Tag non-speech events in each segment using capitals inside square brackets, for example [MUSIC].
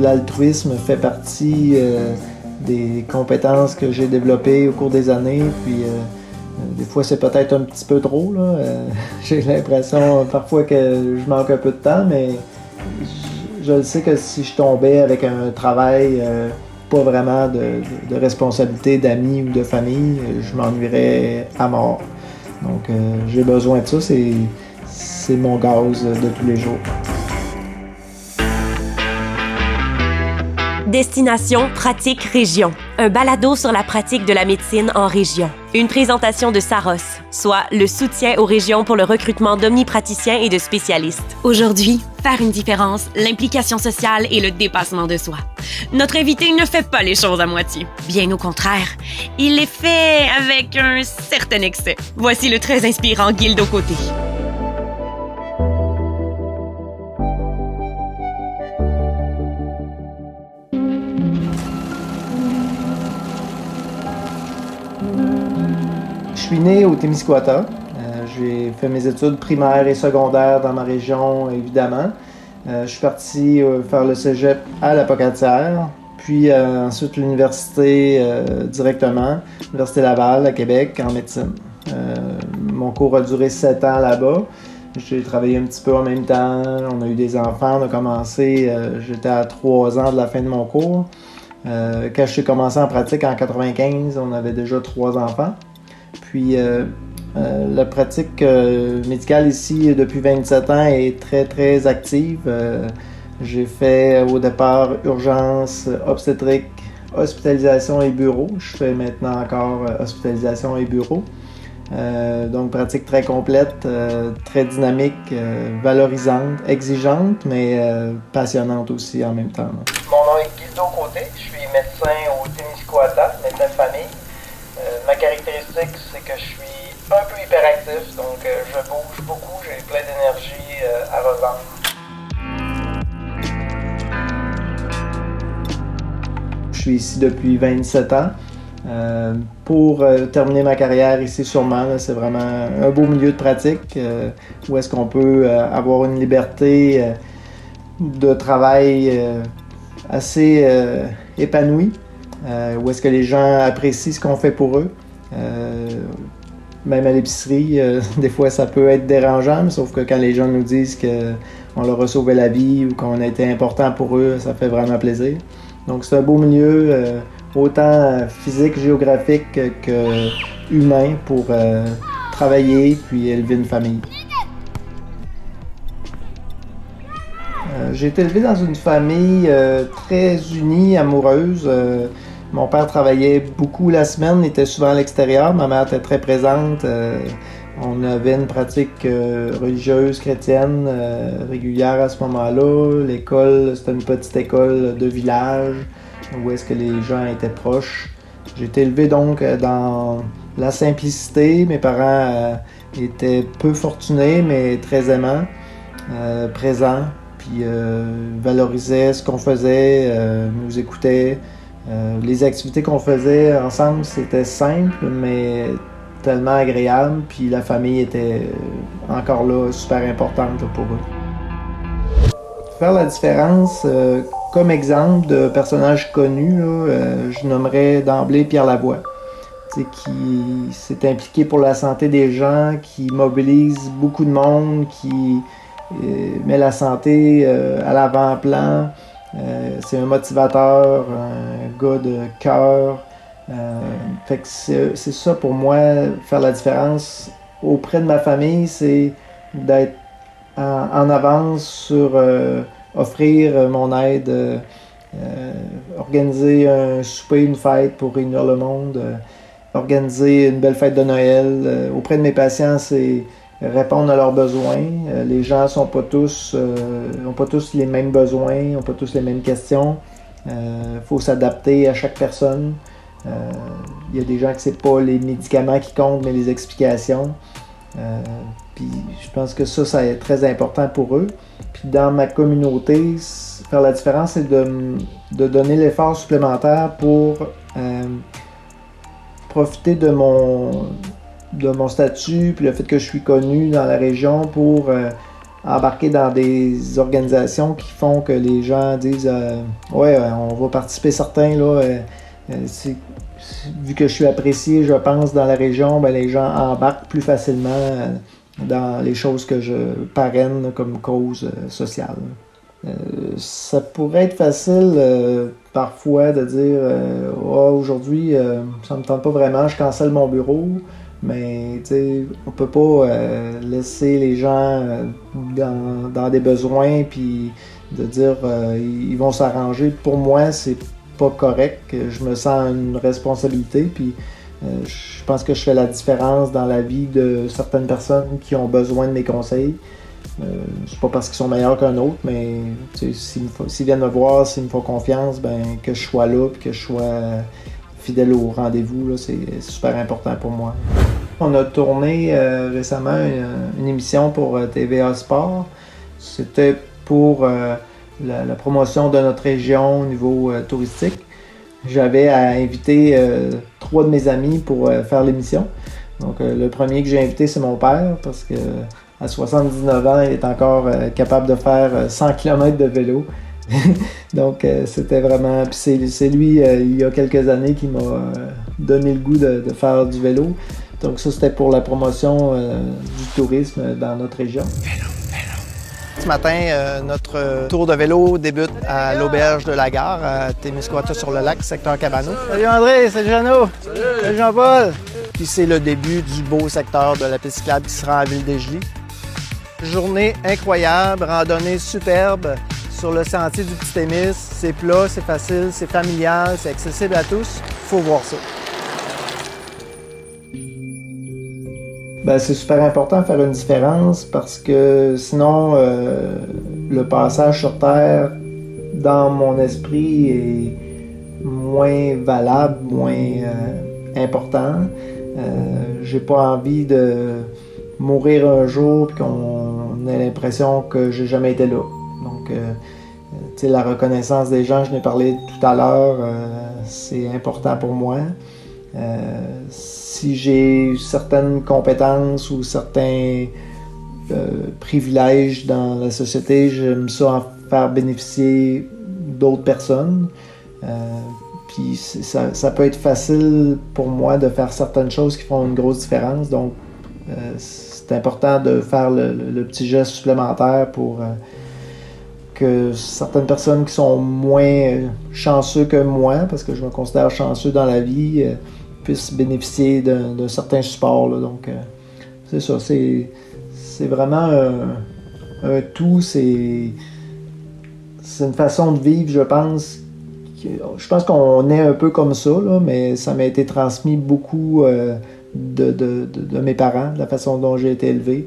l'altruisme fait partie des compétences que j'ai développées au cours des années. Puis des fois, c'est peut-être un petit peu trop. [LAUGHS] j'ai l'impression parfois que je manque un peu de temps, mais je, sais que si je tombais avec un travail pas vraiment de, responsabilité d'amis ou de famille, je m'ennuierais à mort. Donc j'ai besoin de ça, c'est mon gaz de tous les jours. Destination Pratique Région, un balado sur la pratique de la médecine en région. Une présentation de Saros, soit le soutien aux régions pour le recrutement d'omnipraticiens et de spécialistes. Aujourd'hui, faire une différence, l'implication sociale et le dépassement de soi. Notre invité ne fait pas les choses à moitié. Bien au contraire, il les fait avec un certain excès. Voici le très inspirant Guildo Côté. Suis né au Témiscouata. Euh, j'ai fait mes études primaires et secondaires dans ma région, évidemment. Euh, je suis parti euh, faire le cégep à la Pocatière, puis ensuite l'université directement, l'Université Laval à Québec en médecine. mon cours a duré sept ans là-bas. J'ai travaillé un petit peu en même temps. On a eu des enfants. On a commencé, j'étais à trois ans de la fin de mon cours. Quand j'ai commencé en pratique en 95, on avait déjà trois enfants. Puis euh, euh, la pratique euh, médicale ici depuis 27 ans est très très active. J'ai fait au départ urgence, obstétrique, hospitalisation et bureau. Je fais maintenant encore hospitalisation et bureau. donc pratique très complète, très dynamique, valorisante, exigeante, mais passionnante aussi en même temps. Je suis médecin au Témiscouata, médecin de famille. ma caractéristique, que je suis un peu hyperactif, donc euh, je bouge beaucoup, j'ai plein d'énergie euh, à revendre. Je suis ici depuis 27 ans. Euh, pour terminer ma carrière ici sûrement, c'est vraiment un beau milieu de pratique où est-ce qu'on peut avoir une liberté de travail assez épanouie, où est-ce que les gens apprécient ce qu'on fait pour eux. Euh, même à l'épicerie, euh, [LAUGHS] des fois ça peut être dérangeant, sauf que quand les gens nous disent qu'on leur a sauvé la vie ou qu'on a été important pour eux, ça fait vraiment plaisir. Donc c'est un beau milieu, euh, autant physique, géographique que humain pour travailler puis élever une famille. J'ai été élevé dans une famille très unie, amoureuse. Mon père travaillait beaucoup la semaine, était souvent à l'extérieur. Ma mère était très présente. Euh, on avait une pratique euh, religieuse chrétienne euh, régulière à ce moment-là. L'école, c'était une petite école de village où est-ce que les gens étaient proches. J'ai été élevé donc dans la simplicité. Mes parents étaient peu fortunés, mais très aimants, présents, puis valorisaient ce qu'on faisait, nous écoutaient. Euh, les activités qu'on faisait ensemble, c'était simple, mais tellement agréable. Puis la famille était encore là super importante pour eux. Faire la différence, euh, comme exemple de personnage connu, euh, je nommerais d'emblée Pierre Lavoie, qui s'est impliqué pour la santé des gens, qui mobilise beaucoup de monde, qui met la santé à l'avant-plan. Euh, c'est un motivateur, un gars de cœur. Euh, fait c'est, ça pour moi, faire la différence auprès de ma famille, c'est d'être en, avance sur euh, offrir mon aide, organiser un souper, une fête pour réunir le monde, organiser une belle fête de Noël. auprès de mes patients, c'est répondre à leurs besoins. Euh, les gens sont pas tous, euh, ont pas tous les mêmes besoins, n'ont pas tous les mêmes questions. Il euh, faut s'adapter à chaque personne. Il y a des gens que c'est pas les médicaments qui comptent, mais les explications. puis je pense que ça, ça est très important pour eux. Puis dans ma communauté, faire la différence, c'est de, de donner l'effort supplémentaire pour profiter de mon, de mon statut, puis le fait que je suis connu dans la région pour euh, embarquer dans des organisations qui font que les gens disent euh, Ouais, on va participer certains. Là, vu que je suis apprécié, je pense, dans la région, ben, les gens embarquent plus facilement dans les choses que je parraine comme cause sociale. ça pourrait être facile parfois de dire oh, aujourd'hui, ça me tente pas vraiment, je cancelle mon bureau. Mais on peut pas euh, laisser les gens euh, dans, des besoins puis de dire euh, ils vont s'arranger. Pour moi, c'est pas correct. Je me sens une responsabilité puis je pense que je fais la différence dans la vie de certaines personnes qui ont besoin de mes conseils. c'est pas parce qu'ils sont meilleurs qu'un autre, mais s'ils viennent me voir, s'ils me font confiance, ben que je sois là, puis que je sois fidèle au rendez-vous, c'est super important pour moi. On a tourné euh, récemment une, émission pour euh, TVA Sport. C'était pour euh, la, promotion de notre région au niveau touristique. J'avais à inviter trois de mes amis pour faire l'émission. Le premier que j'ai invité, c'est mon père, parce que à 79 ans, il est encore capable de faire 100 km de vélo. [LAUGHS] Donc, euh, c'était vraiment. c'est lui, euh, il y a quelques années, qui m'a euh, donné le goût de, faire du vélo. Donc, ça, c'était pour la promotion du tourisme dans notre région. Ce matin, notre tour de vélo débute à l'auberge de la gare, à Témiscouata sur le lac, secteur Cabano. Salut André, salut Jeannot. Salut, Jean-Paul. Puis c'est le début du beau secteur de la piste cyclable qui sera en ville des Journée incroyable, randonnée superbe sur le sentier du Petit Témis. C'est plat, c'est facile, c'est familial, c'est accessible à tous. faut voir ça. Ben, c'est super important de faire une différence parce que sinon, euh, le passage sur Terre, dans mon esprit, est moins valable, moins euh, important. Euh, j'ai pas envie de mourir un jour et qu'on ait l'impression que j'ai jamais été là. Donc, la reconnaissance des gens, je n'ai parlé tout à l'heure, euh, c'est important pour moi. Euh, si j'ai certaines compétences ou certains euh, privilèges dans la société, j'aime ça en faire bénéficier d'autres personnes. puis ça, peut être facile pour moi de faire certaines choses qui font une grosse différence. Donc, c'est important de faire le, petit geste supplémentaire pour que certaines personnes qui sont moins euh, chanceux que moi, parce que je me considère chanceux dans la vie, euh, puissent bénéficier d'un certain support. Donc, euh, c'est ça, c'est vraiment un, tout. C'est une façon de vivre, je pense. Je pense qu'on est un peu comme ça, mais ça m'a été transmis beaucoup de, de, mes parents, de la façon dont j'ai été élevé.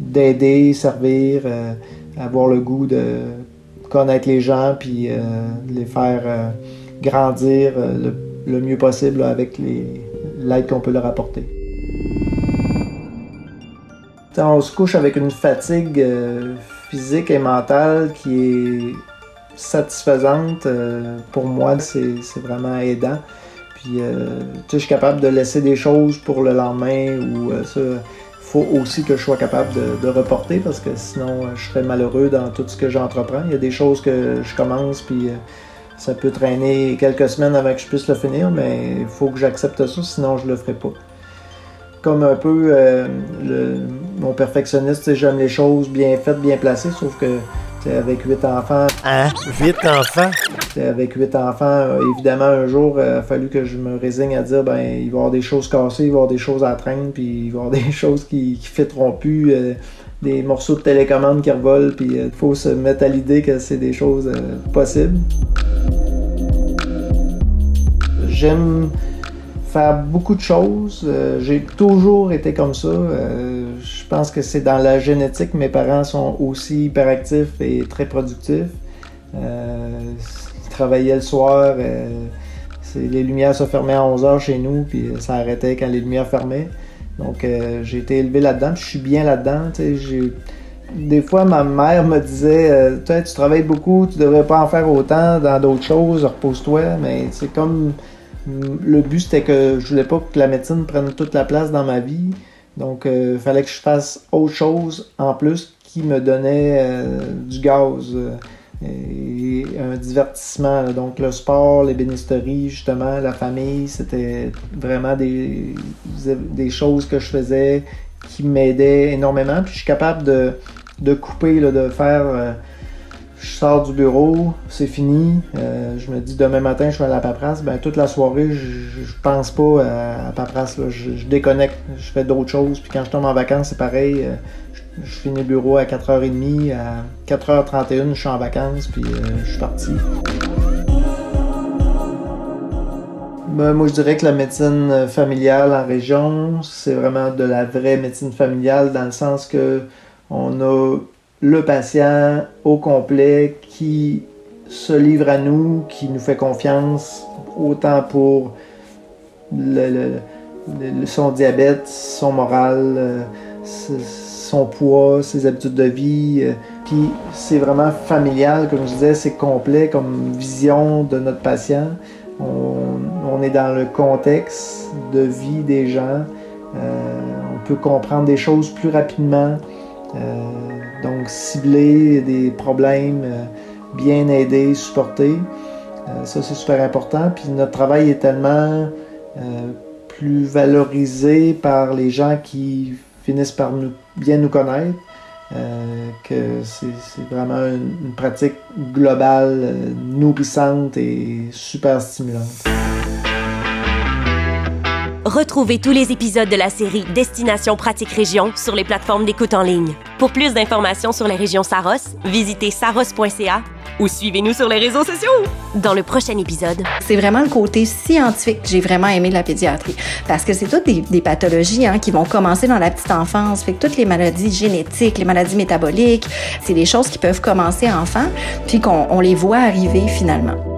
D'aider, servir avoir le goût de connaître les gens puis euh, les faire euh, grandir euh, le, mieux possible avec l'aide qu'on peut leur apporter. on se couche avec une fatigue physique et mentale qui est satisfaisante. pour moi, c'est vraiment aidant. Puis, je suis capable de laisser des choses pour le lendemain ou ça aussi que je sois capable de, reporter parce que sinon euh, je serais malheureux dans tout ce que j'entreprends. Il y a des choses que je commence puis euh, ça peut traîner quelques semaines avant que je puisse le finir, mais il faut que j'accepte ça, sinon je le ferai pas. Comme un peu euh, mon perfectionniste, j'aime les choses bien faites, bien placées, sauf que avec huit enfants. Hein? Huit enfants? Avec huit enfants, évidemment, un jour, il a fallu que je me résigne à dire ben il va y avoir des choses cassées, il va y avoir des choses à traîner, puis il va y avoir [LAUGHS] des choses qui ne fitteront plus, euh, des morceaux de télécommande qui revolent, puis il euh, faut se mettre à l'idée que c'est des choses euh, possibles. J'aime faire beaucoup de choses. J'ai toujours été comme ça je pense que c'est dans la génétique. Mes parents sont aussi hyperactifs et très productifs. Euh, ils travaillaient le soir. Euh, les lumières se fermaient à 11h chez nous, puis ça arrêtait quand les lumières fermaient. Donc euh, j'ai été élevé là-dedans, je suis bien là-dedans. Des fois, ma mère me disait tu travailles beaucoup, tu devrais pas en faire autant dans d'autres choses, repose-toi. Mais c'est comme le but, c'était que je voulais pas que la médecine prenne toute la place dans ma vie. Donc, il euh, fallait que je fasse autre chose en plus qui me donnait du gaz et un divertissement. Donc le sport, l'ébénisterie, justement, la famille, c'était vraiment des, des choses que je faisais qui m'aidaient énormément. Puis je suis capable de, de couper, là, de faire... Je sors du bureau, c'est fini. Euh, je me dis demain matin, je vais à la paperasse. Ben, toute la soirée, je, je pense pas à, la paperasse. Je, déconnecte, je fais d'autres choses. Puis quand je tombe en vacances, c'est pareil. Euh, je finis le bureau à 4h30, à 4h31, je suis en vacances, puis euh, je suis parti. Ben, moi, je dirais que la médecine familiale en région, c'est vraiment de la vraie médecine familiale dans le sens que on a le patient au complet qui se livre à nous, qui nous fait confiance, autant pour son diabète, son moral, euh, son poids, ses habitudes de vie. Euh, puis c'est vraiment familial, comme je disais, c'est complet comme vision de notre patient. On, est dans le contexte de vie des gens. Euh, on peut comprendre des choses plus rapidement. Euh, donc cibler des problèmes, bien aider, supporter. ça, c'est super important. Puis notre travail est tellement plus valorisé par les gens qui finissent par bien nous connaître, euh, que c'est vraiment une, pratique globale, euh, nourrissante et super stimulante. Retrouvez tous les épisodes de la série Destination Pratique Région sur les plateformes d'écoute en ligne. Pour plus d'informations sur les régions Saros, visitez saros.ca ou suivez-nous sur les réseaux sociaux. Dans le prochain épisode, c'est vraiment le côté scientifique que j'ai vraiment aimé de la pédiatrie parce que c'est toutes des, pathologies hein, qui vont commencer dans la petite enfance. Fait que toutes les maladies génétiques, les maladies métaboliques, c'est des choses qui peuvent commencer enfant puis qu'on les voit arriver finalement.